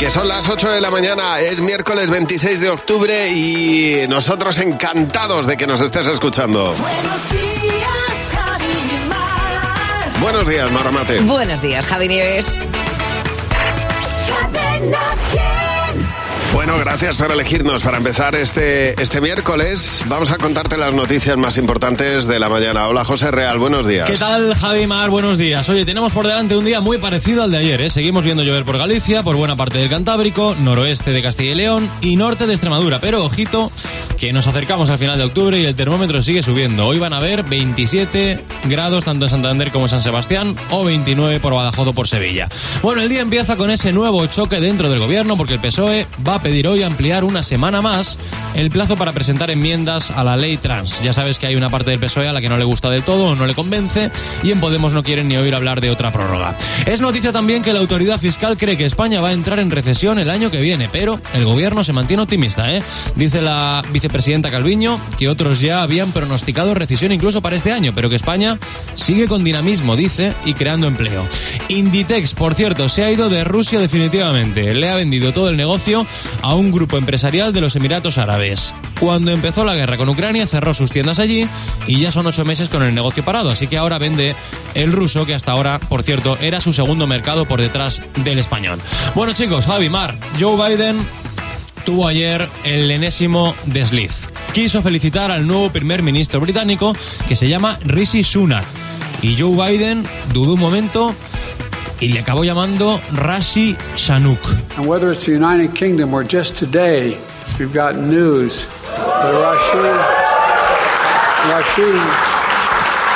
Que son las 8 de la mañana, es miércoles 26 de octubre y nosotros encantados de que nos estés escuchando. Buenos días, Javi Mar. Buenos días, Maramate. Buenos días, Javi Nieves. Cadena 100. Bueno, gracias por elegirnos para empezar este, este miércoles. Vamos a contarte las noticias más importantes de la mañana. Hola, José Real, buenos días. ¿Qué tal, Javi Mar? Buenos días. Oye, tenemos por delante un día muy parecido al de ayer, ¿eh? Seguimos viendo llover por Galicia, por buena parte del Cantábrico, noroeste de Castilla y León y norte de Extremadura. Pero ojito, que nos acercamos al final de octubre y el termómetro sigue subiendo. Hoy van a haber 27 grados tanto en Santander como en San Sebastián o 29 por Badajoz o por Sevilla. Bueno, el día empieza con ese nuevo choque dentro del gobierno porque el PSOE va pedir hoy ampliar una semana más el plazo para presentar enmiendas a la ley trans. Ya sabes que hay una parte del PSOE a la que no le gusta del todo o no le convence y en Podemos no quieren ni oír hablar de otra prórroga. Es noticia también que la autoridad fiscal cree que España va a entrar en recesión el año que viene, pero el gobierno se mantiene optimista, ¿eh? Dice la vicepresidenta Calviño que otros ya habían pronosticado recesión incluso para este año, pero que España sigue con dinamismo, dice, y creando empleo. Inditex, por cierto, se ha ido de Rusia definitivamente. Le ha vendido todo el negocio a un grupo empresarial de los Emiratos Árabes. Cuando empezó la guerra con Ucrania, cerró sus tiendas allí y ya son ocho meses con el negocio parado. Así que ahora vende el ruso, que hasta ahora, por cierto, era su segundo mercado por detrás del español. Bueno, chicos, Javi Mar, Joe Biden tuvo ayer el enésimo desliz. Quiso felicitar al nuevo primer ministro británico que se llama Rishi Sunak. Y Joe Biden dudó un momento y le acabó llamando Rashi Shanuk. And whether it's the United Kingdom or just today, we've got news that Rashid, Rashid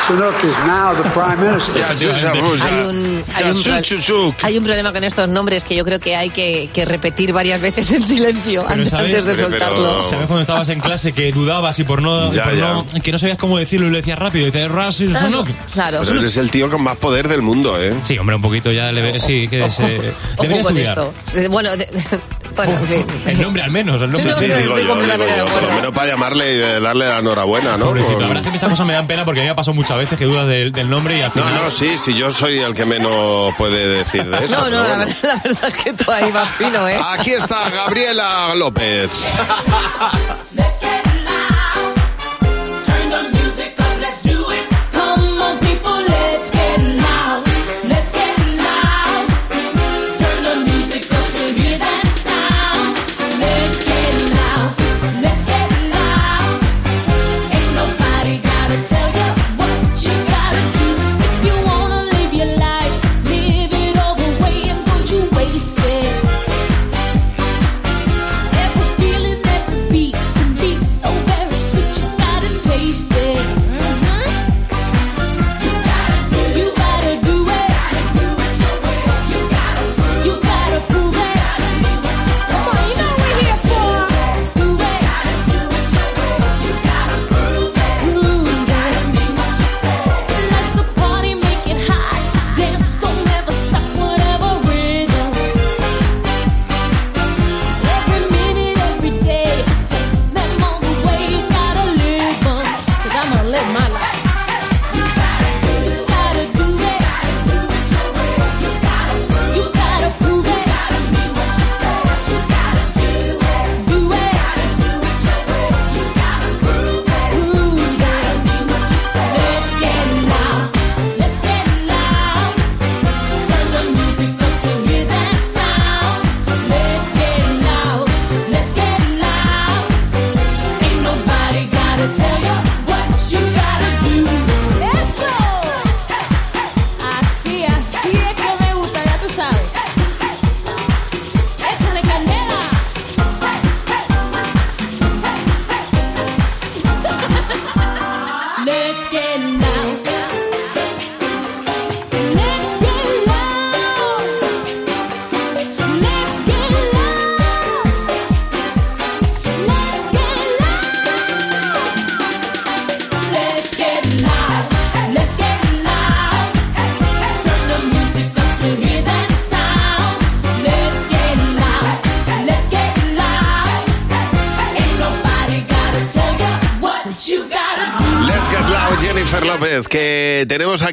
Sunak is now the Prime Minister. Hay un, hay, un Ya, pro- chuchuchuc. hay un problema con estos nombres que yo creo que hay que, que repetir varias veces en silencio antes, de Pero- soltarlo. ¿Sabes cuando estabas en clase que dudabas y por no, Ya, por ya. no- que no sabías cómo decirlo y lo decías rápido? Y dices Rashi Shanuk. Claro. Pero eres el tío con más poder del mundo, ¿eh? Sí, hombre, un poquito ya le ve- sí, que se, Ojo debería con estudiar. esto. Bueno, de- bueno, en fin. El nombre al menos, el nombre Sí, sí. no, Digo estoy yo, completamente digo de yo, por lo menos para llamarle y darle la enhorabuena, ¿no? Pobrecito, la verdad es que estas cosas me dan pena porque a mí me ha pasado muchas veces que dudas del, del nombre y al No, final... no, sí, sí, yo soy el que menos puede decir de eso. No, no, la verdad, la verdad es que tú ahí vas fino, ¿eh? Aquí está Gabriela López.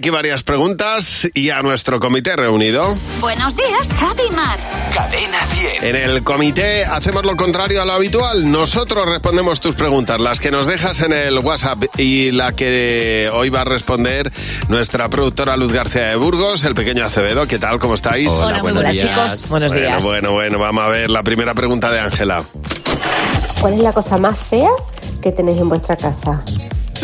aquí varias preguntas y a nuestro comité reunido. Buenos días, Javi Mar. Cadena 100. bien. En el comité hacemos lo contrario a lo habitual. Nosotros respondemos tus preguntas, las que nos dejas en el WhatsApp y la que hoy va a responder nuestra productora Luz García de Burgos, el pequeño Acevedo. ¿Qué tal? ¿Cómo estáis? Hola, muy buenas chicos. Buenos bueno, días. bueno, bueno, vamos a ver la primera pregunta de Ángela. ¿Cuál es la cosa más fea que tenéis en vuestra casa?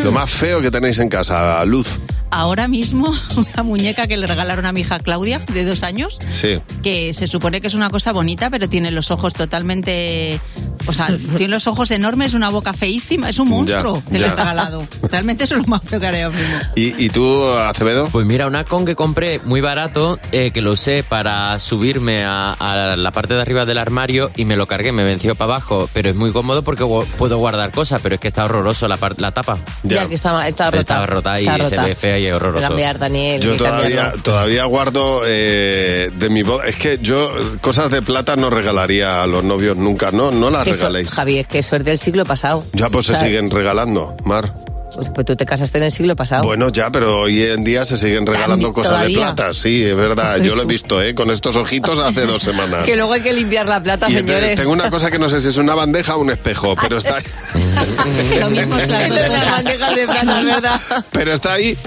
Lo más feo que tenéis en casa, Luz. Ahora mismo, una muñeca que le regalaron a mi hija Claudia, de dos años, Sí. que se supone que es una cosa bonita, pero tiene los ojos totalmente. O sea, tiene los ojos enormes, una boca feísima, es un monstruo Ya, que le he regalado. Realmente eso es lo más feo que haré ahora mismo. ¿Y, y tú, Acevedo? Pues mira, una con que compré muy barato, eh, que lo usé para subirme a, a la parte de arriba del armario y me lo cargué, me venció para abajo, pero es muy cómodo porque puedo guardar cosas, pero es que está horroroso la, la tapa. Ya, que está, está rota. Está rota y se ve fea es horroroso. cambiar, Daniel. Yo todavía, todavía guardo eh, de mi boda. Es que yo cosas de plata no regalaría a los novios nunca. No, no las regaléis. Javi, es que eso es del siglo pasado. Ya pues se siguen regalando, Mar. Pues, pues tú te casaste en el siglo pasado. Bueno, ya, pero hoy en día se siguen regalando cosas todavía. de plata. Sí, es verdad. Yo lo he visto, ¿eh? Con estos ojitos hace dos semanas. que luego hay que limpiar la plata, Y señores. tengo una cosa que no sé si es una bandeja o un espejo, pero está, Lo mismo es cosas. bandejas de plata, verdad. pero está ahí.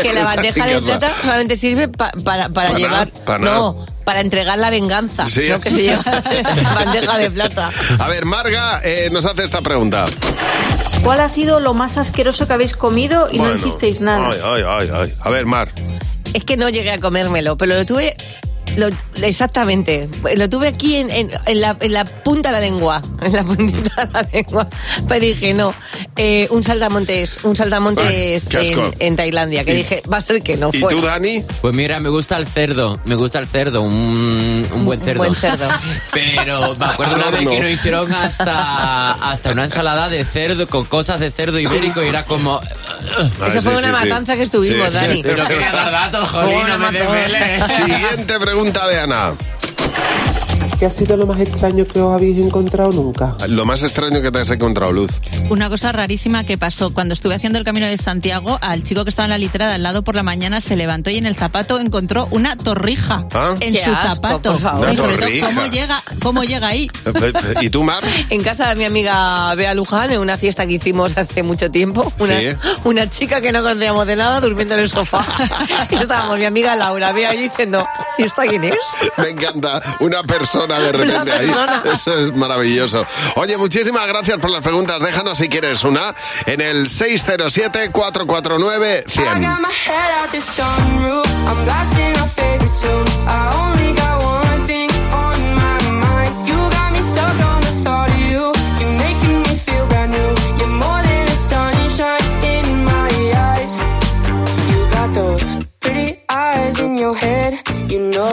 Que la bandeja de plata solamente sirve pa- para, para Pa' llevar. nada, pa' no, para entregar la venganza. Sí. No que se lleva bandeja de plata. A ver, Marga eh, nos hace esta pregunta. ¿Cuál ha sido lo más asqueroso que habéis comido y Bueno, no hicisteis nada? Ay, ay, ay, ay. A ver, Mar. Es que no llegué a comérmelo, pero lo tuve. Lo- exactamente. Lo tuve aquí en, en- en la, en la punta de la lengua. En la puntita de la lengua. Pero dije, no. eh, un saltamontes. Un saltamontes Ay, en, en Tailandia. Que ¿Y- dije, va a ser que no ¿Y fuera. tú, Dani? Pues mira, me gusta el cerdo, me gusta el cerdo, un, un buen Un cerdo. buen cerdo. Pero me acuerdo una vez No. que nos hicieron hasta, hasta una ensalada de cerdo con cosas de cerdo ibérico y era como... Ay, Eso fue sí, una sí, sí. matanza que estuvimos, Sí. Dani. Pero quería dar datos, jolín, no me desveles. Siguiente pregunta de Ana. ¿Qué ha sido lo más extraño que os habéis encontrado nunca? Lo más extraño que te has encontrado, Luz. Una cosa rarísima que pasó cuando estuve haciendo el camino de Santiago, al chico que estaba en la literada al lado por la mañana se levantó y en el zapato encontró una torrija ¿Ah? en Qué su asco, zapato. por favor. Una y sobre torrija. todo, ¿cómo llega, ¿cómo llega ahí? ¿Y tú, Mar? En casa de mi amiga Bea Luján, en una fiesta que hicimos hace mucho tiempo, una, Sí. una chica que no conocíamos de nada durmiendo en el sofá. Y estábamos mi amiga Laura, Bea allí diciendo, ¿y esta quién es? Me encanta. Una persona de repente persona. ahí. Eso es maravilloso. Oye, muchísimas gracias por las preguntas. Déjanos si quieres una en el 607-449-100. I got my head out the sunroof. I'm blasting our favorite tunes. I only got one thing on my mind. You got me stuck on the thought of you. You're making me feel brand new. You're more than a sunshine in my eyes. You got those pretty eyes in your head. You know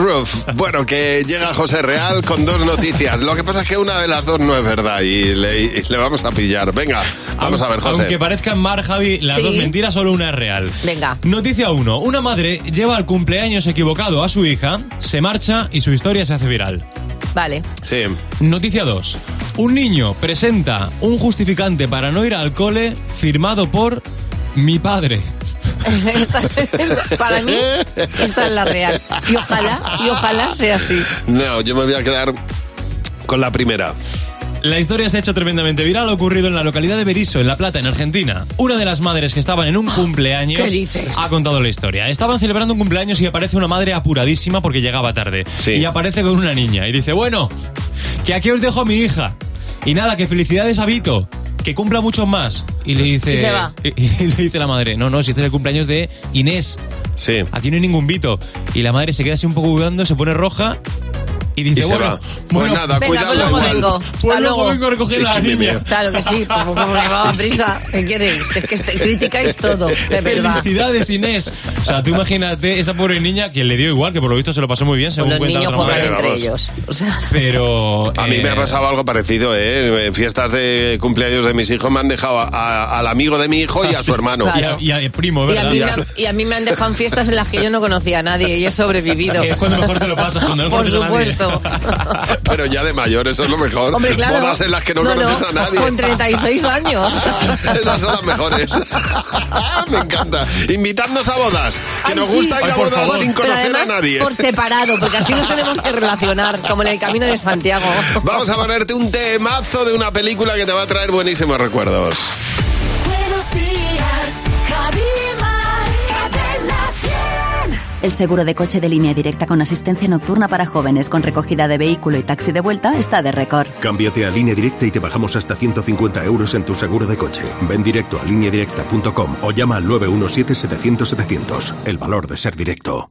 Sunroof. Bueno, que llega José Real con dos noticias. Lo que pasa es que una de las dos no es verdad y le, y le vamos a pillar. Venga, vamos a ver, José. Aunque parezcan mar, Javi, las Sí. dos mentiras, solo una es real. Venga. Noticia 1. Una madre lleva al cumpleaños equivocado a su hija, se marcha y su historia se hace viral. Vale. Sí. Noticia 2. Un niño presenta un justificante para no ir al cole firmado por mi padre. Esta- esta- para mí, esta es la real. Y ojalá, y ojalá sea así. No, yo me voy a quedar con la primera. La historia se ha hecho tremendamente viral, ocurrido en la localidad de Berisso, en La Plata, en Argentina. Una de las madres que estaban en un cumpleaños ¿Qué dices? ha contado la historia. Estaban celebrando un cumpleaños y aparece una madre apuradísima porque llegaba tarde. Sí. Y aparece con una niña y dice, bueno, que aquí os dejo a mi hija. Y nada, que felicidades a Vito, que cumpla muchos más. Y le dice... Y se va. y- y le dice la madre, no, no, si este es el cumpleaños de Inés. Sí. Aquí no hay ningún Vito. Y la madre se queda así un poco dudando, se pone roja y dice, Y bueno, va. Pues bueno, nada, Venga, cuidado pues luego igual. vengo. pues Hasta luego luego. vengo a recoger a la me niña. Claro que sí, como, como que va a prisa. ¿Qué queréis? Es que este- criticáis todo, de verdad. Felicidades, Inés. O sea, tú imagínate esa pobre niña que le dio igual, que por lo visto se lo pasó muy bien, según Los cuenta niños otra juegan entre ellos. O sea, Pero. A mí eh, me ha pasado algo parecido, ¿eh? En fiestas de cumpleaños de mis hijos me han dejado a- a- al amigo de mi hijo y a su hermano. Y Claro. a, y a primo, y, a ¿verdad? mí me, han- y a mí me han dejado en fiestas en las que yo no conocía a nadie y he sobrevivido. Es cuando mejor te lo pasas, cuando no Por conoces Pero ya de mayor, eso es lo mejor. Hombre, claro. Bodas en las que no, conoces a nadie. Con 36 años. Esas son las mejores. Me encanta. Invitadnos a bodas. Que Ay, nos sí. gusta ir Ay, a bodas favor. sin conocer además a nadie. por separado, porque así nos tenemos que relacionar, como en el Camino de Santiago. Vamos a ponerte un temazo de una película que te va a traer buenísimos recuerdos. Buenos días, El seguro de coche de línea directa con asistencia nocturna para jóvenes con recogida de vehículo y taxi de vuelta está de récord. Cámbiate a línea directa y te bajamos hasta 150 euros en tu seguro de coche. Ven directo a lineadirecta.com o llama al 917-700-700. El valor de ser directo.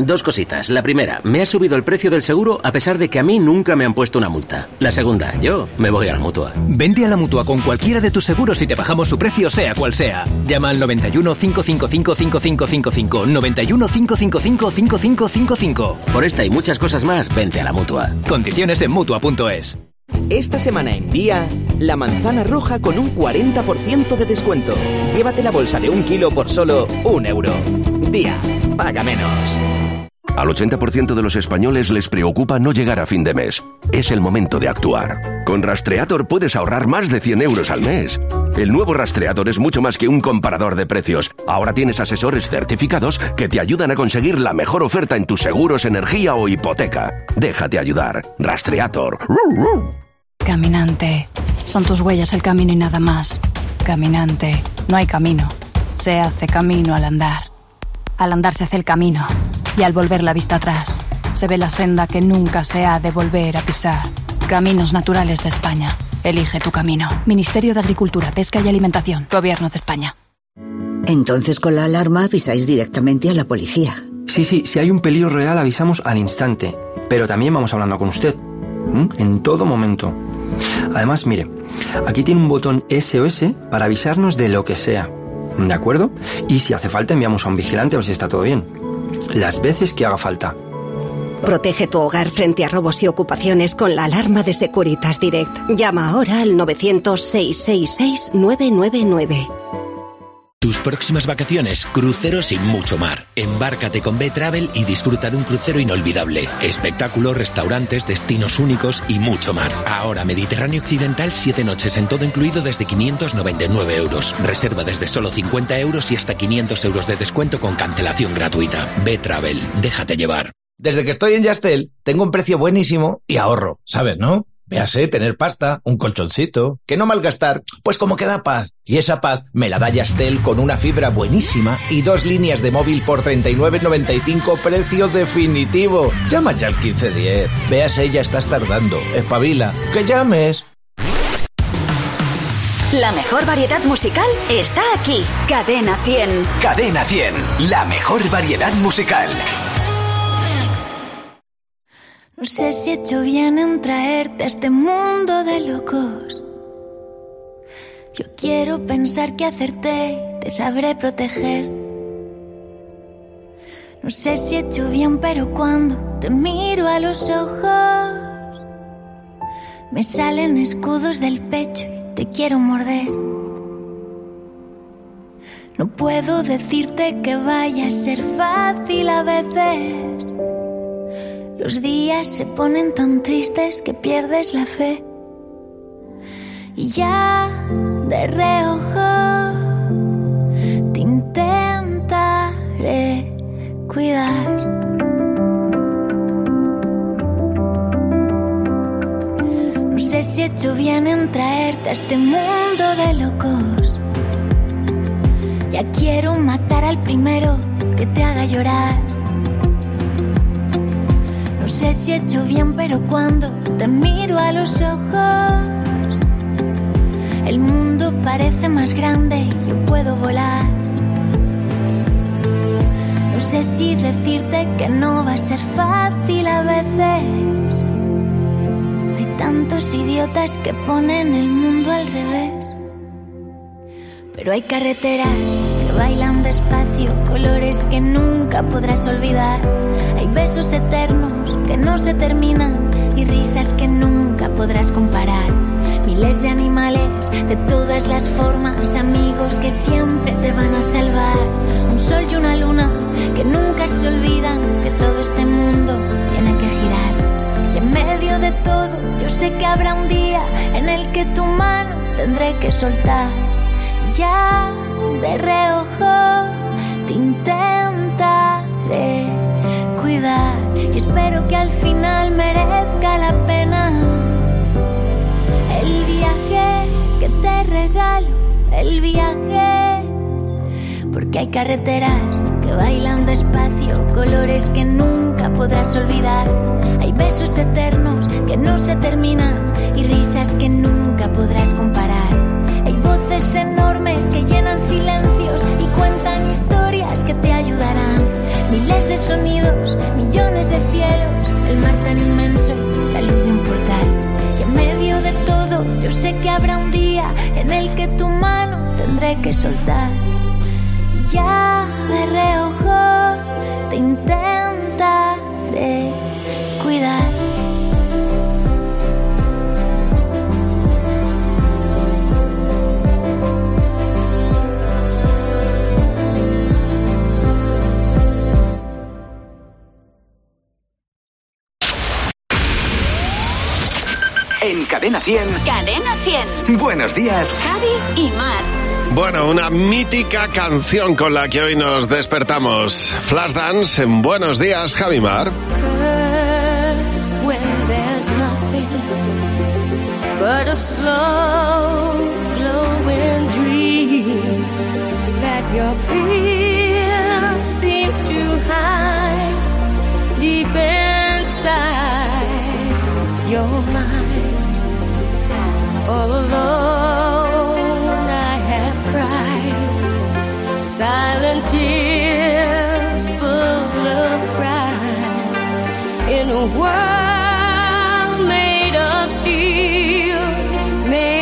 Dos cositas. La primera, me ha subido el precio del seguro a pesar de que a mí nunca me han puesto una multa. La segunda, yo me voy a la mutua. Vente a la mutua con cualquiera de tus seguros y te bajamos su precio, sea cual sea. Llama al 91 555 5555. 91 555 5555. Por esta y muchas cosas más, vente a la mutua. Condiciones en mutua.es. Esta semana en Día, la manzana roja con un 40% de descuento. Llévate la bolsa de un kilo por solo un euro. Día, paga menos. Al 80% de los españoles les preocupa no llegar a fin de mes. Es el momento de actuar. Con Rastreator puedes ahorrar más de 100 euros al mes. El nuevo Rastreator es mucho más que un comparador de precios. Ahora tienes asesores certificados que te ayudan a conseguir la mejor oferta en tus seguros, energía o hipoteca. Déjate ayudar. Rastreator. Caminante. Son tus huellas el camino y nada más. Caminante. No hay camino. Se hace camino al andar. Al andar se hace el camino. Y al volver la vista atrás, se ve la senda que nunca se ha de volver a pisar. Caminos Naturales de España. Elige tu camino. Ministerio de Agricultura, Pesca y Alimentación. Gobierno de España. Entonces con la alarma avisáis directamente a la policía. Sí, sí, si hay un peligro real avisamos al instante, pero también vamos hablando con usted, en todo momento. Además, mire, aquí tiene un botón SOS para avisarnos de lo que sea, ¿de acuerdo? Y si hace falta enviamos a un vigilante a ver si está todo bien. Las veces que haga falta. Protege tu hogar frente a robos y ocupaciones con la alarma de Securitas Direct. Llama ahora al 900-666-999. Tus próximas vacaciones, cruceros y mucho mar. Embárcate con B-Travel y disfruta de un crucero inolvidable. Espectáculos, restaurantes, destinos únicos y mucho mar. Ahora Mediterráneo Occidental, 7 noches en todo incluido desde 599 euros. Reserva desde solo 50 euros y hasta 500 euros de descuento con cancelación gratuita. B-Travel, déjate llevar. Desde que estoy en Yastel, tengo un precio buenísimo y ahorro, ¿sabes, no? Véase, tener pasta, un colchoncito, que no malgastar, pues como que da paz. Y esa paz me la da Yastel con una fibra buenísima y dos líneas de móvil por 39.95 precio definitivo. Llama ya al 1510. Véase, ya estás tardando. Espabila. Que llames. La mejor variedad musical está aquí. Cadena 100. Cadena 100, la mejor variedad musical. No sé si he hecho bien en traerte a este mundo de locos. Yo quiero pensar que acerté, te sabré proteger. No sé si he hecho bien, pero cuando te miro a los ojos, me salen escudos del pecho y te quiero morder. No puedo decirte que vaya a ser fácil a veces. Los días se ponen tan tristes que pierdes la fe. Y ya de reojo te intentaré cuidar. No sé si he hecho bien en traerte a este mundo de locos. Ya quiero matar al primero que te haga llorar. No sé si he hecho bien, pero cuando te miro a los ojos, el mundo parece más grande y yo puedo volar. No sé si decirte que no va a ser fácil a veces. Hay tantos idiotas que ponen el mundo al revés. Pero hay carreteras que bailan despacio, colores que nunca podrás olvidar. Hay besos eternos que no se terminan y risas que nunca podrás comparar. Miles de animales de todas las formas, amigos que siempre te van a salvar. Un sol y una luna que nunca se olvidan que todo este mundo tiene que girar. Y en medio de todo, yo sé que habrá un día en el que tu mano tendré que soltar. Ya de reojo te intentaré cuidar. Y espero que al final merezca la pena el viaje que te regalo, el viaje. Porque hay carreteras que bailan despacio, colores que nunca podrás olvidar. Hay besos eternos que no se terminan y risas que nunca podrás comparar. Hay voces enormes que llenan silencios y cuentan historias. Miles de sonidos, millones de cielos, el mar tan inmenso la luz de un portal. Y en medio de todo, yo sé que habrá un día en el que tu mano tendré que soltar. Y ya de reojo te intentaré cuidar. Cadena 100. Cadena 100. Buenos días. Javi y Mar. Bueno, una mítica canción con la que hoy nos despertamos. Flashdance en Buenos Días, Javimar. First, when there's nothing but a slow glowing dream that your fear seems to hide deep inside your mind. All alone, I have cried silent tears full of pride. In a world made of steel, made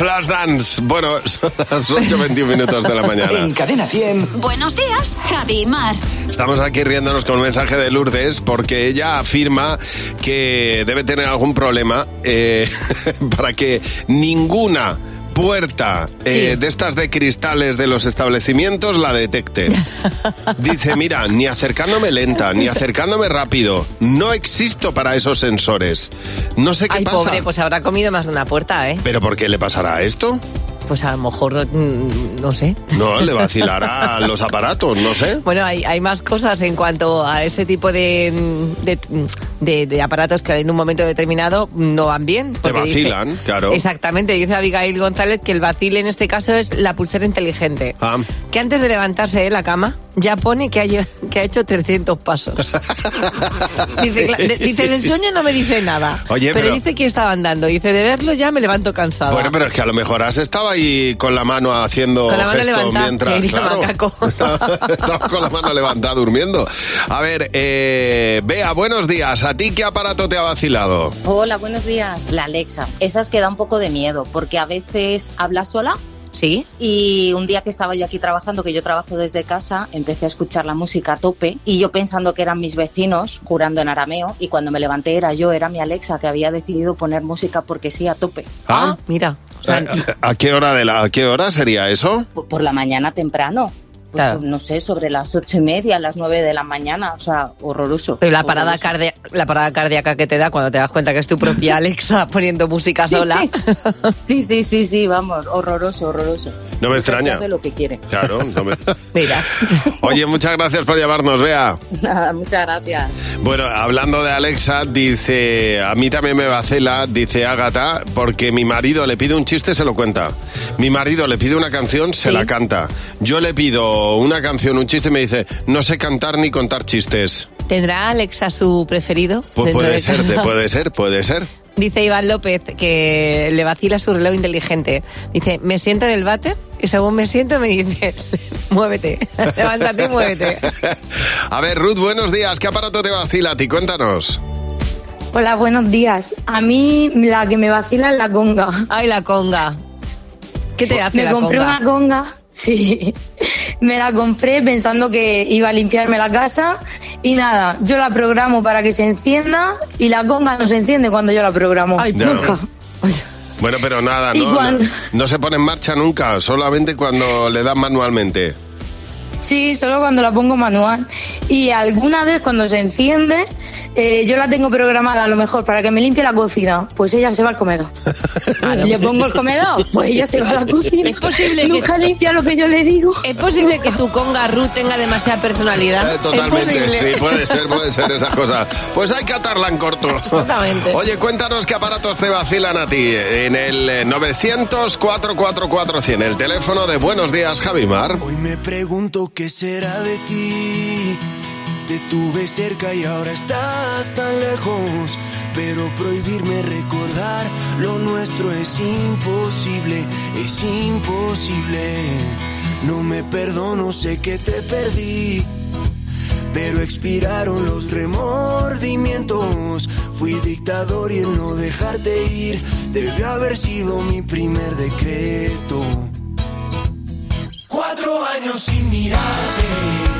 Flashdance. Bueno, son las 8.21 minutos de la mañana. En Cadena 100. Buenos días, Javi y Mar. Estamos aquí riéndonos con un mensaje de Lourdes porque ella afirma que debe tener algún problema eh, para que ninguna puerta eh, de estas de cristales de los establecimientos la detecte. Dice, mira, ni acercándome lenta, ni acercándome rápido, no existo para esos sensores. No sé qué Ay, pasa. pobre, pues habrá comido más de una puerta, ¿eh? ¿Pero por qué le pasará esto? Pues a lo mejor, mm, no sé. No, le vacilará los aparatos, no sé. Bueno, hay, hay más cosas en cuanto a ese tipo de, de, de- de aparatos que en un momento determinado no van bien. Te porque dice- vacilan, claro. Exactamente, dice Abigail González que el vacile en este caso es la pulsera inteligente. Ah, Que antes de levantarse de la cama ya pone que ha, que ha hecho 300 pasos. dice, dice, en el sueño no me dice nada. Oye, pero, pero- dice que estaba andando. Dice, de verlo ya me levanto cansada. Bueno, pero es que a lo mejor has estado ahí con la mano haciendo Con la mano gesto levantada, mientras. claro. Estaba con la mano levantada durmiendo. A ver, eh, Bea, buenos días. ¿A ti qué aparato te ha vacilado? Hola, buenos días. La Alexa. Esa es que da un poco de miedo porque a veces habla sola. Sí. Y un día que estaba yo aquí trabajando, que yo trabajo desde casa, empecé a escuchar la música a tope y yo pensando que eran mis vecinos jurando en arameo y cuando me levanté era yo, era mi Alexa que había decidido poner música porque sí a tope. Ah, mira. ¿A qué hora de la, a qué hora sería eso? Por- Por la mañana temprano. Pues, no sé, sobre las ocho y media, las nueve de la mañana, o sea, horroroso. Pero la parada, Horroroso. la parada cardíaca que te da cuando te das cuenta que es tu propia Alexa poniendo música sola. Sí, sí, sí, sí, vamos, horroroso, horroroso. No me extraña. Hace lo que quiere. Claro. no me- Mira. Oye, muchas gracias por llamarnos, Bea. Nada, muchas gracias. Bueno, hablando de Alexa, dice, a mí también me vacila, dice Ágata, porque mi marido le pide un chiste, se lo cuenta. Mi marido le pide una canción, se la canta. Yo le pido una canción, un chiste, me dice, no sé cantar ni contar chistes. ¿Tendrá Alexa su preferido? Pues puede de ser, de- puede ser, puede ser. Dice Iván López que le vacila su reloj inteligente. Dice, me siento en el váter y según me siento me dice, muévete, levántate y muévete. A ver, Ruth, buenos días. ¿Qué aparato te vacila a ti? Cuéntanos. Hola, buenos días. A mí la que me vacila es la conga. Ay, la conga. ¿Qué te hace Me la compré conga? una conga, sí. Me la compré pensando que iba a limpiarme la casa y nada, yo la programo para que se encienda y la conga no se enciende cuando yo la programo. Ya. Nunca. Bueno, pero nada, ¿Y no, no se pone en marcha nunca, solamente cuando le dan manualmente. Sí, solo cuando la pongo manual. Y alguna vez cuando se enciende, eh, yo la tengo programada a lo mejor para que me limpie la cocina, pues ella se va al comedor. Le pongo el comedor, pues ella se va a la cocina. Es posible Nunca que limpia lo que yo le digo. Es posible que tu conga Ruth tenga demasiada personalidad. Eh, totalmente, sí, puede ser, puede ser esas cosas. Pues hay que atarla en corto. Exactamente. Oye, cuéntanos qué aparatos te vacilan a ti en el eh, 900-444-100, el teléfono de Buenos Días, Javimar. Hoy me pregunto qué será de ti. Te tuve cerca y ahora estás tan lejos. Pero prohibirme recordar lo nuestro es imposible, es imposible. No me perdono, sé que te perdí. Pero expiraron los remordimientos. Fui dictador y el no dejarte ir debe haber sido mi primer decreto. Cuatro años sin mirarte,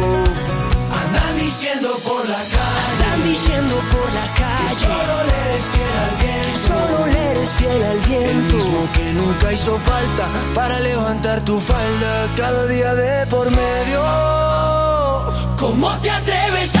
Diciendo por la calle. Andan diciendo por la calle. Que solo le eres fiel al viento. solo le eres fiel al viento. El mismo que nunca hizo falta para levantar tu falda cada día de por medio. ¿Cómo te atreves a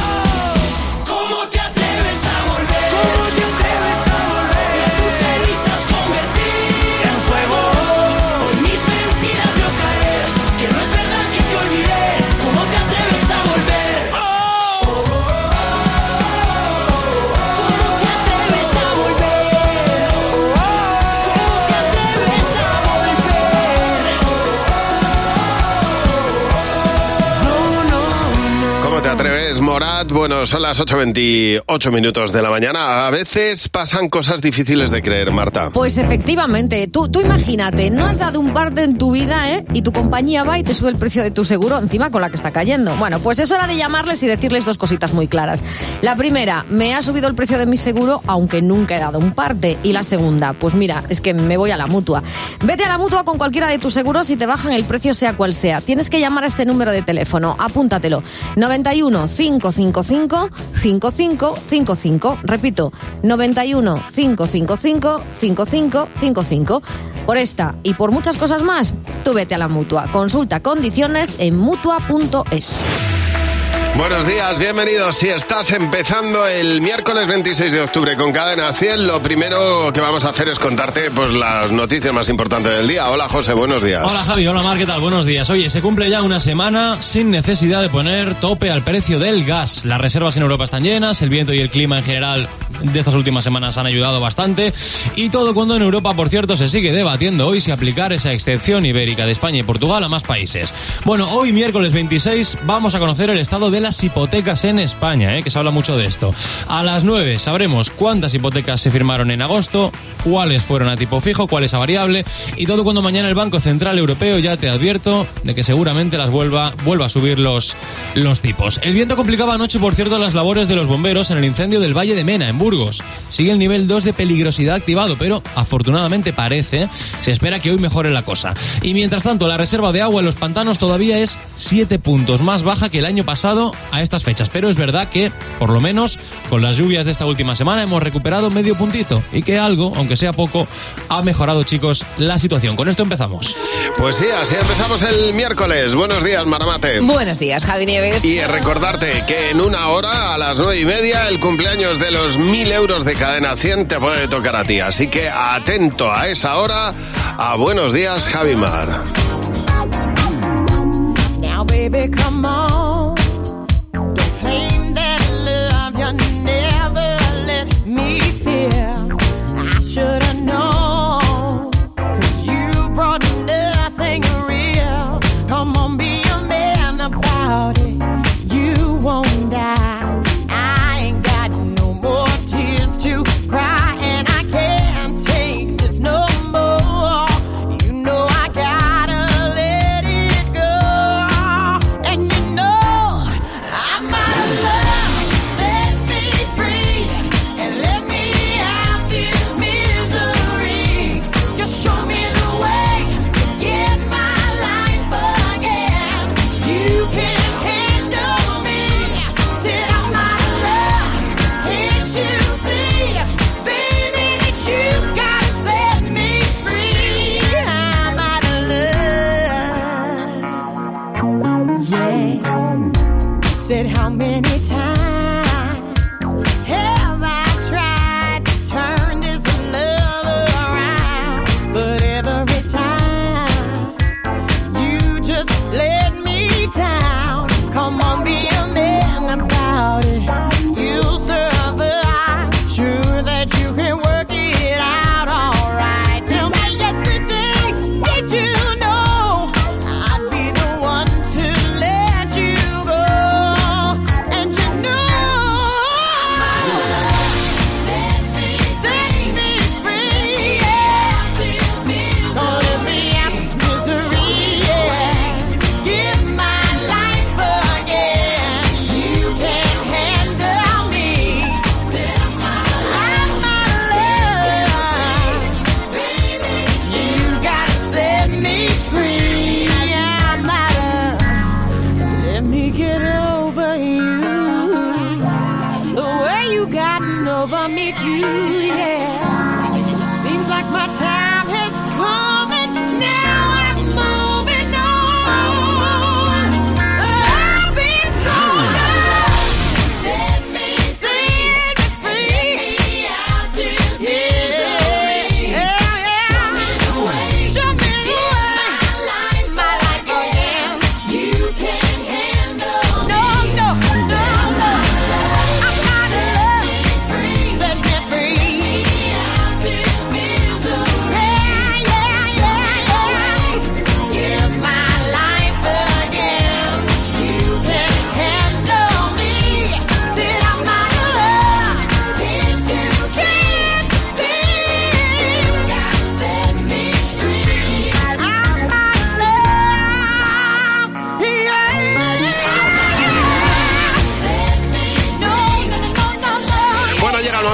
Son las 8.28 minutos de la mañana. A veces pasan cosas difíciles de creer, Marta. Pues efectivamente, tú, tú imagínate, no has dado un parte en tu vida, ¿eh? Y tu compañía va y te sube el precio de tu seguro encima con la que está cayendo. Bueno, pues es hora de llamarles y decirles dos cositas muy claras. La primera, me ha subido el precio de mi seguro aunque nunca he dado un parte. Y la segunda, pues mira, es que me voy a la mutua. Vete a la mutua con cualquiera de tus seguros y te bajan el precio sea cual sea. Tienes que llamar a este número de teléfono, apúntatelo. 91 555 5555. Repito, 91 555 5555. Por esta y por muchas cosas más, tú vete a la mutua. Consulta condiciones en mutua.es. Buenos días, bienvenidos. Si estás empezando el miércoles 26 de octubre con Cadena 100, lo primero que vamos a hacer es contarte pues las noticias más importantes del día. Hola José, buenos días. Hola Javi, hola Mar, ¿qué tal? Buenos días. Oye, se cumple ya una semana sin necesidad de poner tope al precio del gas. Las reservas en Europa están llenas, el viento y el clima en general de estas últimas semanas han ayudado bastante y todo cuando en Europa, por cierto, se sigue debatiendo hoy si aplicar esa excepción ibérica de España y Portugal a más países. Bueno, hoy miércoles 26 vamos a conocer el estado de las hipotecas en España, ¿eh? que se habla mucho de esto. A las 9 sabremos cuántas hipotecas se firmaron en agosto, cuáles fueron a tipo fijo, cuáles a variable y todo cuando mañana el Banco Central Europeo ya te advierto de que seguramente las vuelva, vuelva a subir los, los tipos. El viento complicaba anoche, por cierto, las labores de los bomberos en el incendio del Valle de Mena, en Burgos. Sigue el nivel 2 de peligrosidad activado, pero afortunadamente parece, se espera que hoy mejore la cosa. Y mientras tanto, la reserva de agua en los pantanos todavía es 7 puntos más baja que el año pasado a estas fechas. Pero es verdad que, por lo menos, con las lluvias de esta última semana hemos recuperado medio puntito y que algo, aunque sea poco, ha mejorado, chicos, la situación. Con esto empezamos. Pues sí, así empezamos el miércoles. Buenos días, Maramate. Buenos días, Javi Nieves. Y recordarte que en una hora, a las nueve y media, el cumpleaños de los mil euros de cadena 100 te puede tocar a ti. Así que atento a esa hora. A buenos días, Javi Mar. Now, baby, come on.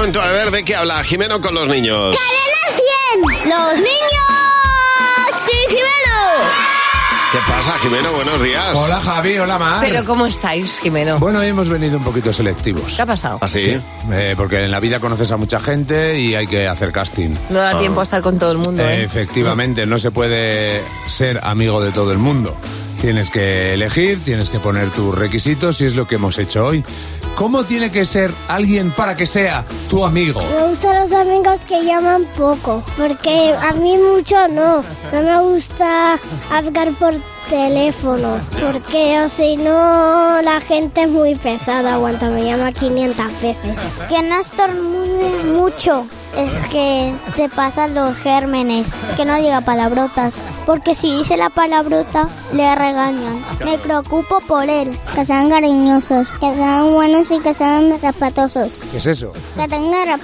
Momento de ver de qué habla Jimeno con los niños. ¡Cadena 100! ¡Los niños! ¡Sí, Jimeno! ¿Qué pasa, Jimeno? Buenos días. Hola Javi, hola Mar. Pero ¿cómo estáis, Jimeno? Bueno, hoy hemos venido un poquito selectivos. ¿Qué ha pasado? Sí, eh, porque en la vida conoces a mucha gente y hay que hacer casting. No da tiempo a estar con todo el mundo, ¿eh? Efectivamente, no se puede ser amigo de todo el mundo. Tienes que elegir, tienes que poner tus requisitos y es lo que hemos hecho hoy. ¿Cómo tiene que ser alguien para que sea tu amigo? Me gustan los amigos que llaman poco, porque a mí mucho no. No me gusta hablar por teléfono, porque o si no la gente es muy pesada cuando me llama 500 veces. Que no estornude mucho, es que te pasan los gérmenes, que no diga palabrotas, porque si dice la palabrota le regañan. Me preocupo por él, que sean cariñosos, que sean buenos y que sean respetuosos. ¿Qué es eso? Que tenga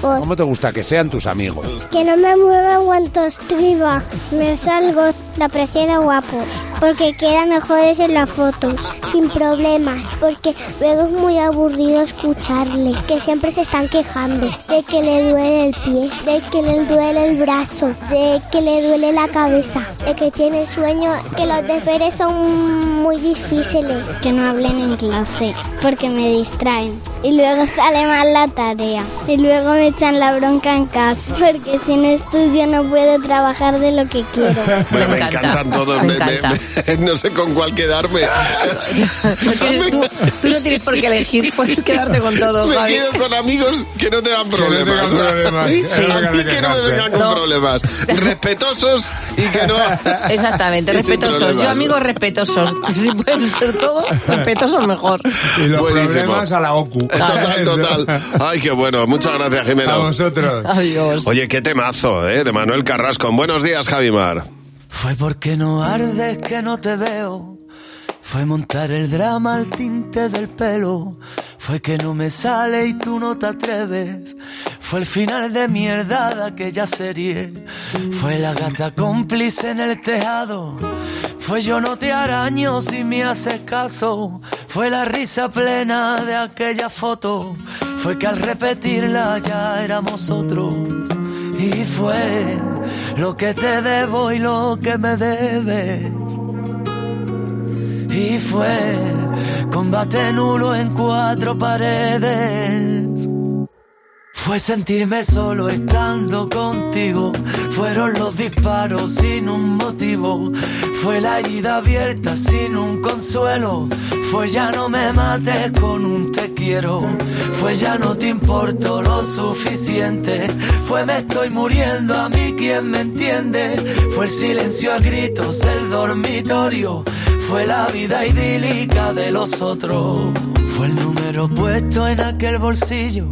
pues, ¿Cómo te gusta que sean tus amigos? que no me mueva cuando escriba. Me salgo, la prefiero guapo, porque queda mejores en las fotos, sin problemas, porque luego es muy aburrido escucharle, que siempre se están quejando de que le duele el pie, de que le duele el brazo, de que le duele la cabeza, de que tiene sueño, que los deberes son muy difíciles. Que no hablen en clase, porque me distraen. Y luego sale mal la tarea. Y luego me echan la bronca en casa, porque si no estudio no puedo trabajar de lo que quiero. Bueno, me, encantan todos. me me- encanta. me- no sé con cuál quedarme. Tú, tú tienes por qué elegir, puedes quedarte con todo, Me Javi. quedo con amigos que no tengan no problemas. tengan problemas. A mí que no me vengan con No. problemas. Respetuosos y que no. Exactamente, respetuosos. Yo amigos respetuosos. Si pueden ser todos, respetuosos mejor. Y los Buenísimo. problemas a la OCU. Total, total. Ay, qué bueno. Muchas gracias, Jimeno. A vosotros. Adiós. Oye, qué temazo, ¿eh? De Manuel Carrasco. Buenos días, Javimar. Fue porque no ardes que no te veo. Fue montar el drama al tinte del pelo. Fue que no me sale y tú no te atreves. Fue el final de mierda de aquella serie. Fue la gata cómplice en el tejado. Fue yo no te araño si me haces caso. Fue la risa plena de aquella foto. Fue que al repetirla ya éramos otros. Y fue lo que te debo y lo que me debes. Y fue combate nulo en cuatro paredes. Fue sentirme solo estando contigo. Fueron los disparos sin un motivo. Fue la herida abierta sin un consuelo. Fue ya no me mates con un te quiero. Fue ya no te importo lo suficiente. Fue me estoy muriendo a mí quien me entiende. Fue el silencio a gritos, el dormitorio. Fue la vida idílica de los otros. Fue el número puesto en aquel bolsillo.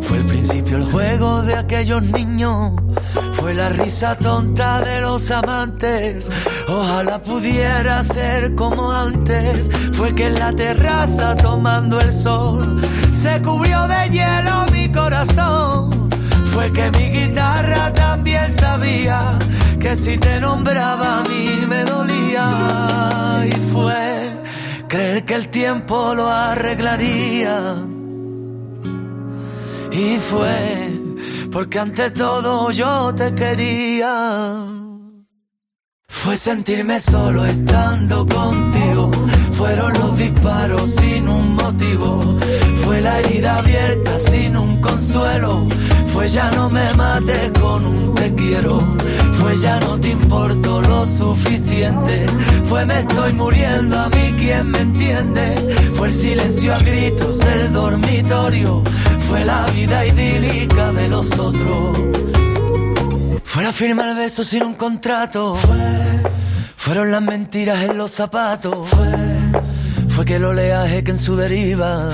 Fue el principio, el juego de aquellos niños. Fue la risa tonta de los amantes. Ojalá pudiera ser como antes. Fue que en la terraza tomando el sol se cubrió de hielo mi corazón. Fue que mi guitarra también sabía que si te nombraba a mí me dolía. Que el tiempo lo arreglaría. Y fue porque ante todo yo te quería. Fue sentirme solo estando contigo. Fueron los disparos sin un motivo. Fue la herida abierta sin un consuelo. Fue ya no me mates con un te quiero. Fue ya no te importo lo suficiente. Fue me estoy muriendo a mí quien me entiende. Fue el silencio a gritos del dormitorio. Fue la vida idílica de los otros. Fue la firma el beso sin un contrato. Fueron las mentiras en los zapatos. Fue que el oleaje que en su deriva.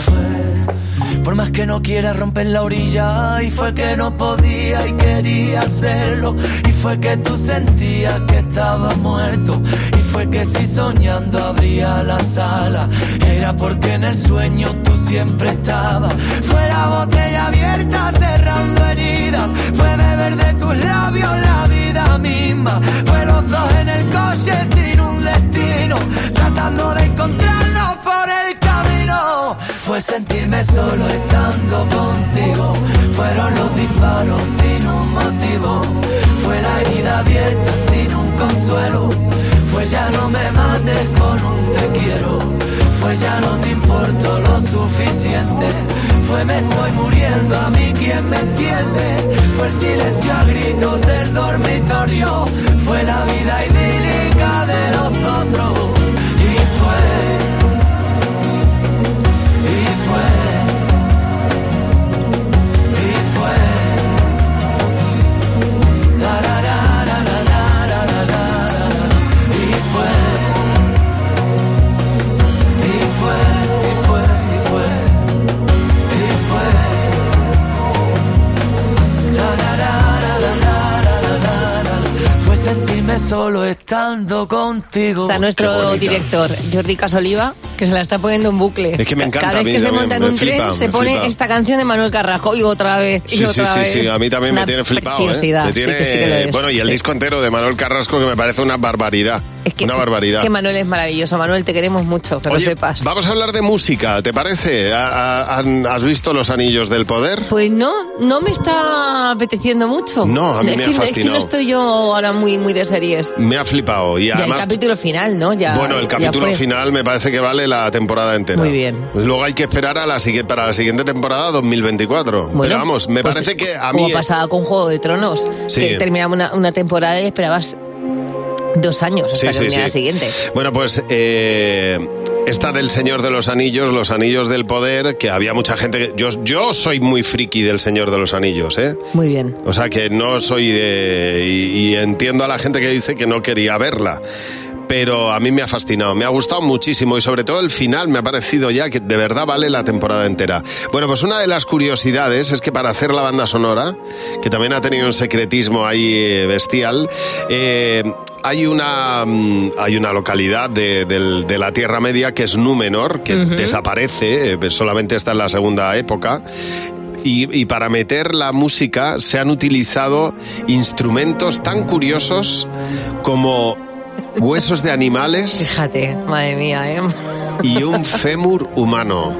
Por más que no quiera romper la orilla. Y fue que no podía y quería hacerlo. Y fue que tú sentías que estaba muerto. Y fue que si soñando abría la sala. Era porque en el sueño tú siempre estabas. Fue la botella abierta cerrando heridas. Fue beber de tus labios la vida Fue los dos en el coche sin un destino. Tratando de encontrarnos por el camino. Fue sentirme solo estando contigo. Fueron los disparos sin un motivo. Fue la herida abierta sin un consuelo. Fue ya no me mates con un te quiero. Fue ya no te importo lo suficiente. Fue me estoy muriendo a mí quien me entiende. Fue el silencio a gritos del dormitorio. Fue la vida idílica de nosotros. Solo estando contigo. Está nuestro director, Jordi Casoliva, que se la está poniendo en bucle. Es que me encanta Cada vez que se monta en un tren, se pone flipa. esta canción de Manuel Carrasco y otra vez. Y Sí, sí, otra sí, vez. sí, a mí también me tiene flipado. ¿eh? Sí, tiene- que sí que es, bueno, y el disco entero de Manuel Carrasco que me parece una barbaridad. una barbaridad. Que Manuel es maravilloso. Manuel, te queremos mucho, que lo sepas. vamos a hablar de música, ¿te parece? ¿Ha- ha- han- ¿Has visto Los Anillos del Poder? Pues no, no me está apeteciendo mucho. No, a mí es me que, ha Es que fascinado. no estoy yo ahora muy, muy de series. Me ha flipado. Y ya el además, capítulo final, ¿no? Ya, bueno, el capítulo final me parece que vale la temporada entera. Muy bien. Luego hay que esperar a la para la siguiente temporada 2024. Bueno, Pero vamos, me pues, parece que a Como mí... pasaba con Juego de Tronos, Sí. que terminaba una, una temporada y esperabas dos años hasta Sí, que sí, terminara la sí. siguiente. Bueno, pues eh, esta del Señor de los Anillos, los Anillos del Poder, que había mucha gente que... Yo, yo soy muy friki del Señor de los Anillos, ¿eh? Muy bien. O sea que no soy de... Y, y entiendo a la gente que dice que no quería verla. Pero a mí me ha fascinado, me ha gustado muchísimo y sobre todo el final me ha parecido ya que de verdad vale la temporada entera. Bueno, pues una de las curiosidades es que para hacer la banda sonora, que también ha tenido un secretismo ahí eh, bestial, eh, hay una, mm, hay una localidad de, la Tierra Media que es Númenor, que desaparece, eh, solamente está en la segunda época. Y, y para meter la música se han utilizado instrumentos tan curiosos como huesos de animales Fíjate, madre mía, ¿eh? y un fémur humano.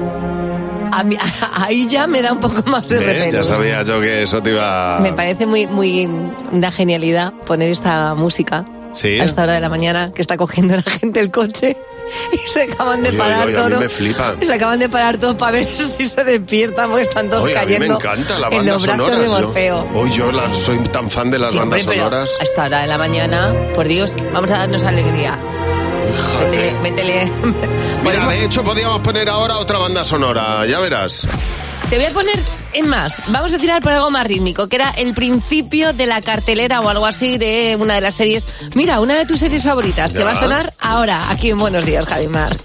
A mí- ahí ya me da un poco más de ¿Ves? Ya sabía yo que eso te iba... Me parece muy, muy una genialidad poner esta música Sí. a esta hora de la mañana que está cogiendo la gente el coche y se acaban de Oye, parar oye, oye, a mí me flipan. Y se acaban de parar todos para ver si se despiertan porque están todos Oye, a mí me cayendo encanta la en banda los brazos de Morfeo. Hoy yo la- soy tan fan de las Sí, hombre, bandas pero sonoras. a esta hora de la mañana, por Dios, vamos a darnos alegría. Métele, métele. Mira, de hecho podíamos poner ahora otra banda sonora, ya verás. Te voy a poner, en más, vamos a tirar por algo más rítmico, que era el principio de la cartelera o algo así de una de las series. Mira, una de tus series favoritas, te va a sonar ahora, aquí en Buenos Días, Javimar.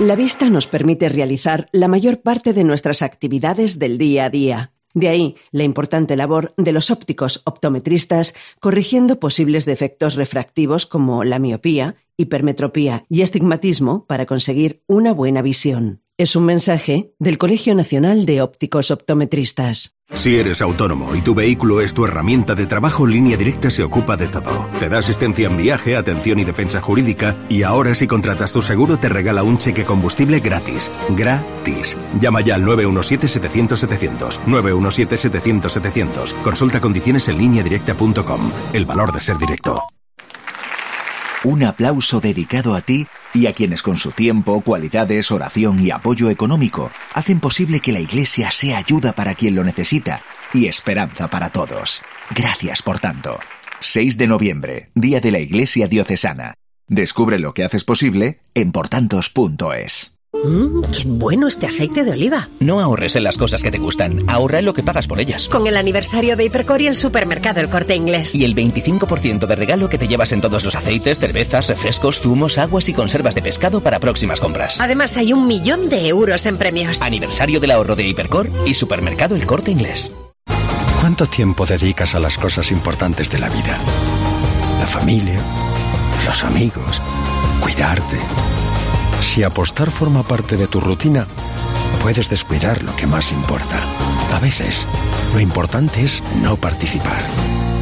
La vista nos permite realizar la mayor parte de nuestras actividades del día a día. De ahí la importante labor de los ópticos optometristas corrigiendo posibles defectos refractivos como la miopía, hipermetropía y astigmatismo para conseguir una buena visión. Es un mensaje del Colegio Nacional de Ópticos Optometristas. Si eres autónomo y tu vehículo es tu herramienta de trabajo, Línea Directa se ocupa de todo. Te da asistencia en viaje, atención y defensa jurídica y ahora si contratas tu seguro te regala un cheque combustible gratis. Gratis. Llama ya al 917-700-700. 917-700-700. Consulta condiciones en lineadirecta.com. El valor de ser directo. Un aplauso dedicado a ti y a quienes con su tiempo, cualidades, oración y apoyo económico hacen posible que la Iglesia sea ayuda para quien lo necesita y esperanza para todos. Gracias por tanto. 6 de noviembre, Día de la Iglesia Diocesana. Descubre lo que haces posible en portantos.es. Mmm, qué bueno este aceite de oliva. No ahorres en las cosas que te gustan, ahorra en lo que pagas por ellas. Con el aniversario de Hipercor y el supermercado El Corte Inglés. Y el 25% de regalo que te llevas en todos los aceites, cervezas, refrescos, zumos, aguas y conservas de pescado para próximas compras. Además hay un millón de euros en premios. Aniversario del ahorro de Hipercor y supermercado El Corte Inglés. ¿Cuánto tiempo dedicas a las cosas importantes de la vida? La familia, los amigos, cuidarte. Si apostar forma parte de tu rutina, puedes descuidar lo que más importa. A veces, lo importante es no participar.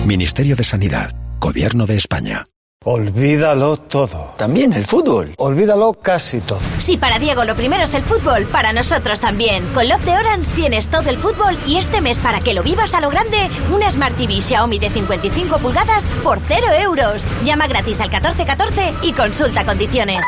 Ministerio de Sanidad, Gobierno de España. Olvídalo todo. También el fútbol. Olvídalo casi todo. Si para Diego lo primero es el fútbol, para nosotros también. Con Love de Orange tienes todo el fútbol y este mes para que lo vivas a lo grande, una Smart TV Xiaomi de 55 pulgadas por 0 euros. Llama gratis al 1414 y consulta condiciones.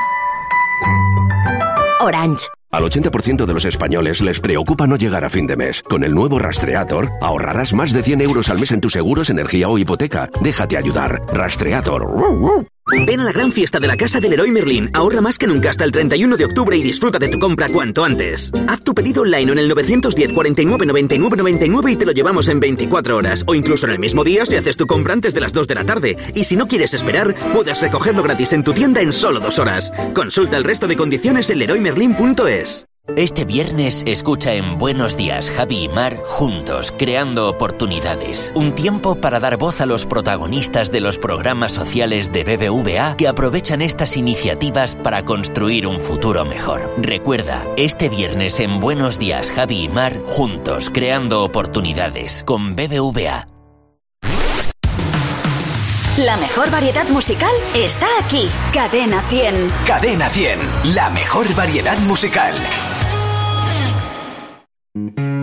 Orange. Al 80% de los españoles les preocupa no llegar a fin de mes. Con el nuevo Rastreator ahorrarás más de 100 euros al mes en tus seguros, energía o hipoteca. Déjate ayudar. Rastreator. Ven a la gran fiesta de la casa del Leroy Merlin. Ahorra más que nunca hasta el 31 de octubre y disfruta de tu compra cuanto antes. Haz tu pedido online en el 910 49 99 99 y te lo llevamos en 24 horas. O incluso en el mismo día si haces tu compra antes de las 2 de la tarde. Y si no quieres esperar, puedes recogerlo gratis en tu tienda en solo dos horas. Consulta el resto de condiciones en leroymerlin.es. Este viernes escucha en Buenos Días Javi y Mar juntos, creando oportunidades. Un tiempo para dar voz a los protagonistas de los programas sociales de BBVA que aprovechan estas iniciativas para construir un futuro mejor. Recuerda, este viernes en Buenos Días Javi y Mar juntos, creando oportunidades con BBVA. La mejor variedad musical está aquí. Cadena 100. Cadena 100, la mejor variedad musical. Contigo,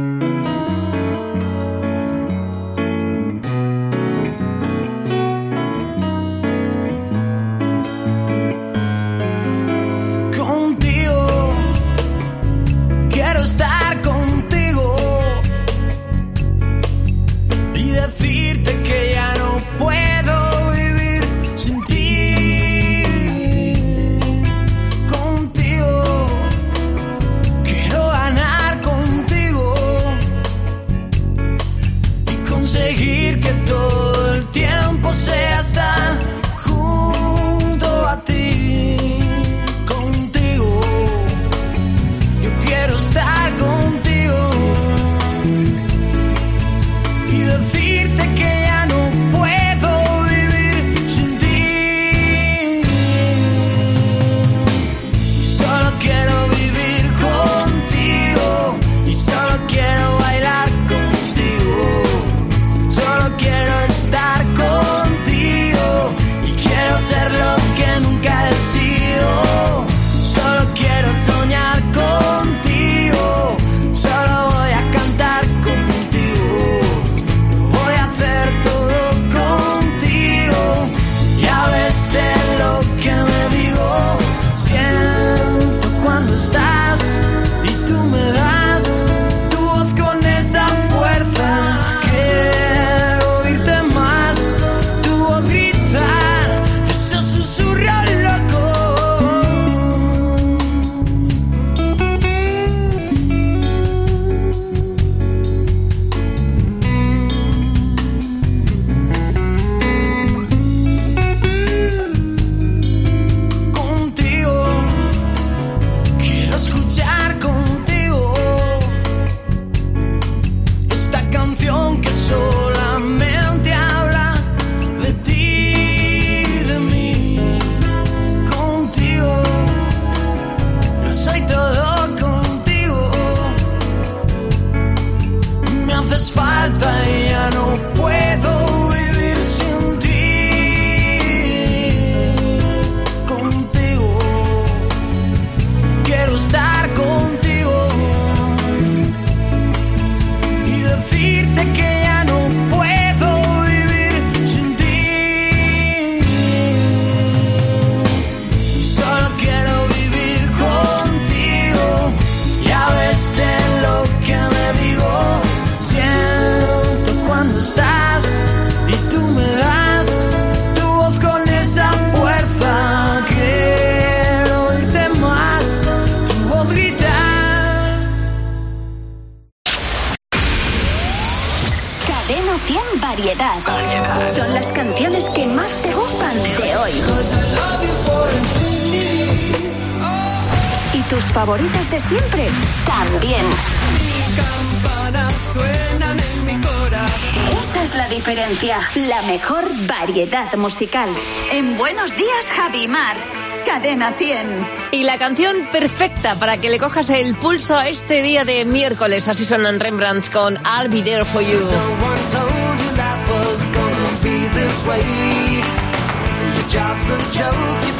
musical. En Buenos Días, Javi Mar. Cadena 100. Y la canción perfecta para que le cojas el pulso a este día de miércoles. Así suenan Rembrandts con I'll Be There For You.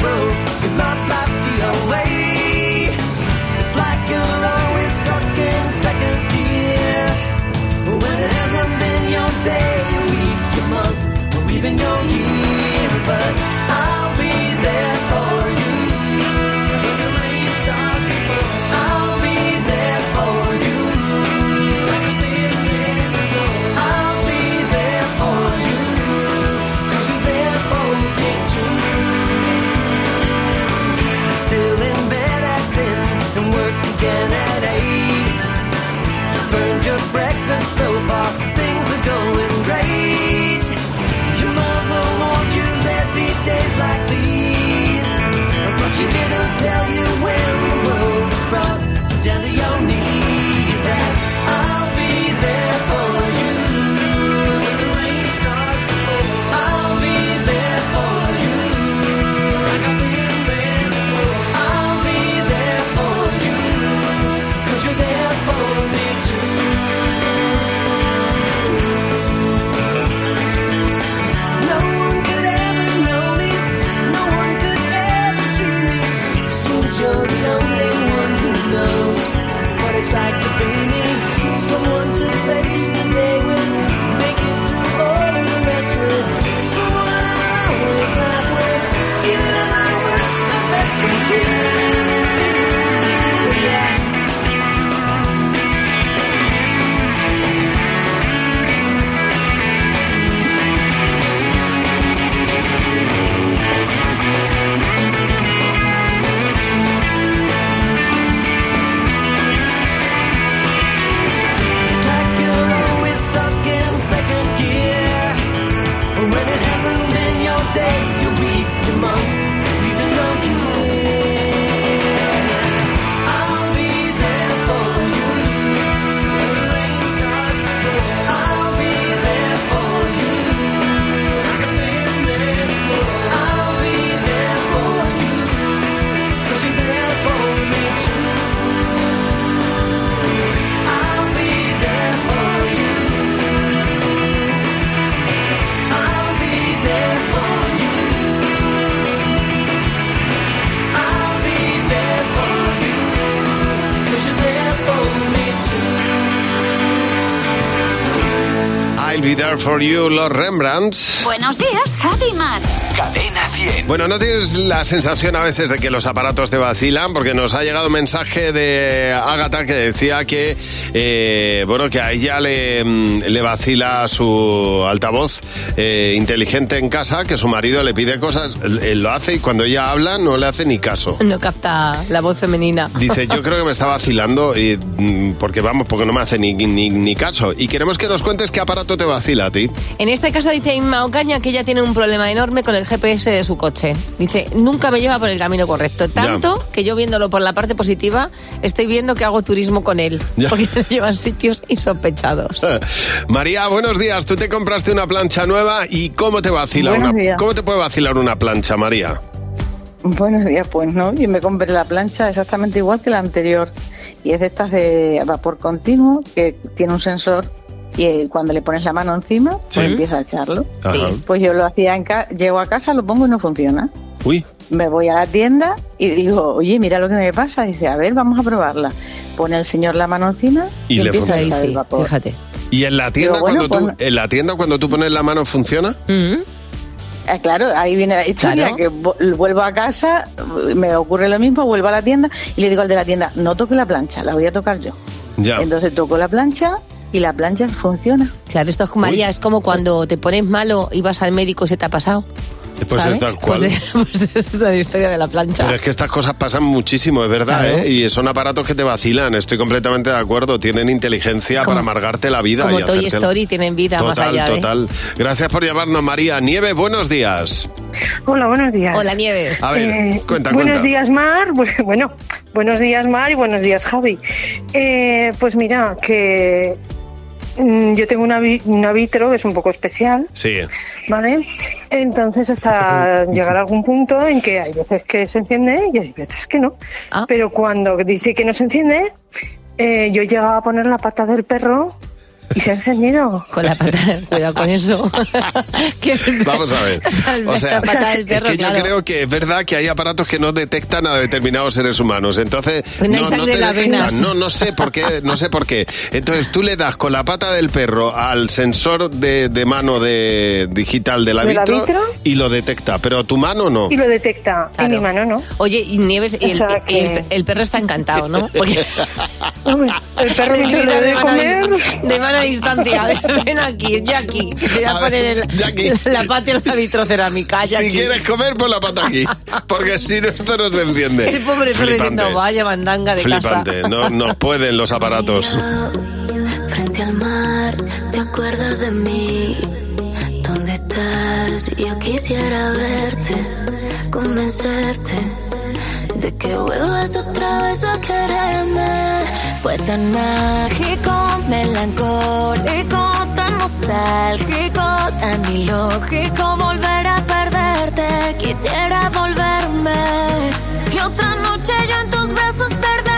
be For You, los Rembrandts. Buenos días, Javi y Mar. Cadena 100. Bueno, ¿no tienes la sensación a veces de que los aparatos te vacilan? Porque nos ha llegado un mensaje de Agatha que decía que, eh, bueno, que a ella le, le vacila su altavoz eh, inteligente en casa, que su marido le pide cosas, él, lo hace y cuando ella habla no le hace ni caso. No capta la voz femenina. Dice, yo creo que me está vacilando y, mm, porque vamos, porque no me hace ni, ni, ni caso. Y queremos que nos cuentes qué aparato te vacila a ti. En este caso dice Inma Ocaña que ella tiene un problema enorme con el GPS de su coche. Dice, nunca me lleva por el camino correcto. Tanto que yo viéndolo por la parte positiva, estoy viendo que hago turismo con él. Ya. Porque me llevan sitios insospechados. María, buenos días. Tú te compraste una plancha nueva y ¿cómo te vacila Buenos una días. ¿Cómo te puede vacilar una plancha, María? Buenos días, pues no, yo me compré la plancha exactamente igual que la anterior y es de estas de vapor continuo que tiene un sensor y eh, cuando le pones la mano encima pues Sí. empieza a echarlo. Pues yo lo hacía en casa, llego a casa, lo pongo y no funciona. Uy. Me voy a la tienda y digo, oye, mira lo que me pasa. Dice, a ver, vamos a probarla. Pone el señor la mano encima Y y, le empieza a funciona. echar el vapor. Fíjate. ¿Y en la tienda, Digo, bueno, cuando tú, pues- en la tienda cuando tú pones la mano funciona? Eh, claro, ahí viene la historia, Claro. que vu- vuelvo a casa, me ocurre lo mismo, vuelvo a la tienda y le digo al de la tienda, no toque la plancha, la voy a tocar yo. Ya. Entonces toco la plancha y la plancha funciona. Claro, esto es María, es como cuando te pones malo y vas al médico y se te ha pasado. Pues ¿sabes? es tal cual. Pues, pues es la historia de la plancha. Pero es que estas cosas pasan muchísimo, es verdad, Claro. ¿eh? Y son aparatos que te vacilan, estoy completamente de acuerdo. Tienen inteligencia Como- para amargarte la vida. Como y Toy Story tienen vida Total, más allá. ¿eh? total. Gracias por llamarnos, María. Nieve, buenos días. Hola, buenos días. Hola, Nieves. A ver, cuenta, Buenos cuenta. días, Mar. Bu- Bueno, buenos días, Mar, y buenos días, Javi. Eh, pues mira, que yo tengo una, vi- una vitro que es un poco especial, Sí. ¿vale? Entonces hasta llegar a algún punto en que hay veces que se enciende y hay veces que no. Ah. Pero cuando dice que no se enciende, eh, yo llegaba a poner la pata del perro y se ha encendido. Con la pata, cuidado con eso. Que- Vamos a ver. O sea, es que yo claro. creo que es verdad que hay aparatos que no detectan a determinados seres humanos. Entonces, Pues no en las detectan. No, no sé por qué, no sé por qué. Entonces tú le das con la pata del perro al sensor de, de mano de digital de la, ¿De la vitro, y lo detecta, pero tu mano no. Y lo detecta. Y mi mano no. Oye, y Nieves, y O el, sea que- el- el perro está encantado, ¿no? Porque El perro de dis- de mano a distancia. Ven aquí, Jackie, que te voy a, A ver, poner el- Jackie. la pata en la vitrocerámica. Si Jackie. quieres comer, pon la pata aquí. Porque si no, esto no se enciende. El pobre Flipante. diciendo, vaya mandanga de Flipante. casa. No, no pueden los aparatos. Frente al mar, ¿te acuerdas de mí? ¿Dónde estás? Yo quisiera verte, convencerte de que vuelvas otra vez a quererme. Fue tan mágico, melancólico, tan nostálgico, tan ilógico volver a perderte. Quisiera volverme y otra noche yo en tus brazos perderme.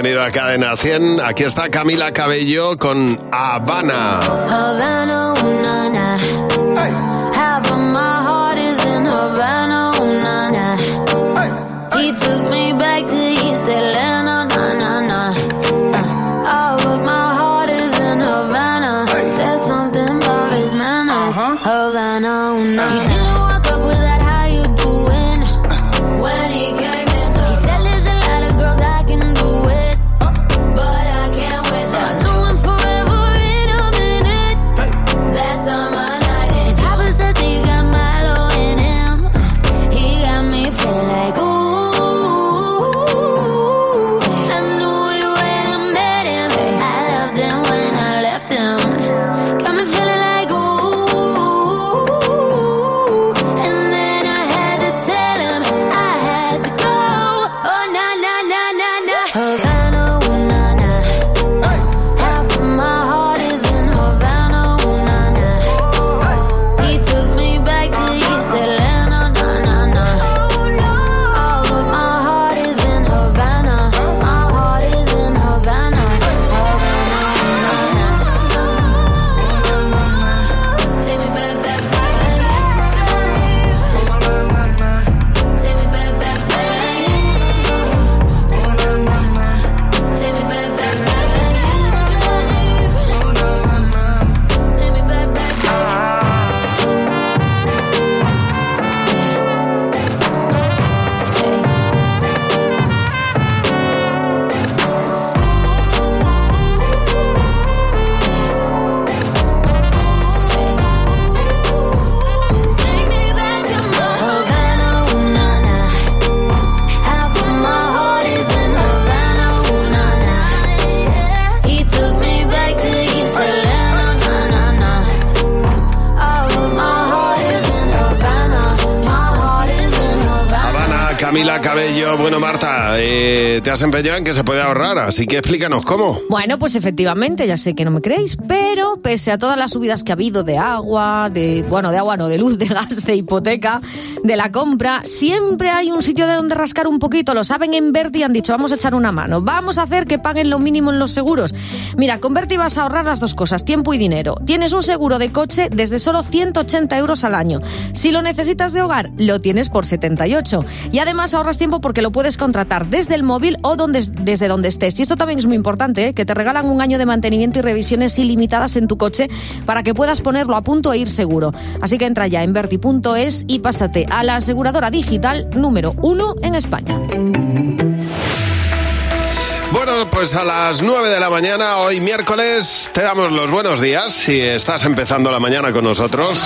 Bienvenido a Cadena 100. Aquí está Camila Cabello con Habana. Havana, ooh, na, na. Half of my heart is in Havana, na, na. He took me back to has empeñado en que se puede ahorrar, así que explícanos cómo. Bueno, pues efectivamente, ya sé que no me creéis, pero pese a todas las subidas que ha habido de agua, de bueno, de agua no, de luz, de gas, de hipoteca, de la compra, siempre hay un sitio de donde rascar un poquito. Lo saben en Berti y han dicho, vamos a echar una mano, vamos a hacer que paguen lo mínimo en los seguros. Mira, con Berti vas a ahorrar las dos cosas, tiempo y dinero. Tienes un seguro de coche desde solo 180 euros al año. Si lo necesitas de hogar, lo tienes por 78. Y además ahorras tiempo porque lo puedes contratar desde el móvil o desde donde estés. Y esto también es muy importante, ¿eh? que te regalan un año de mantenimiento y revisiones ilimitadas en tu coche para que puedas ponerlo a punto e ir seguro. Así que entra ya en verti.es y pásate a la aseguradora digital número uno en España. Pues a las 9 de la mañana, hoy miércoles, te damos los buenos días si estás empezando la mañana con nosotros.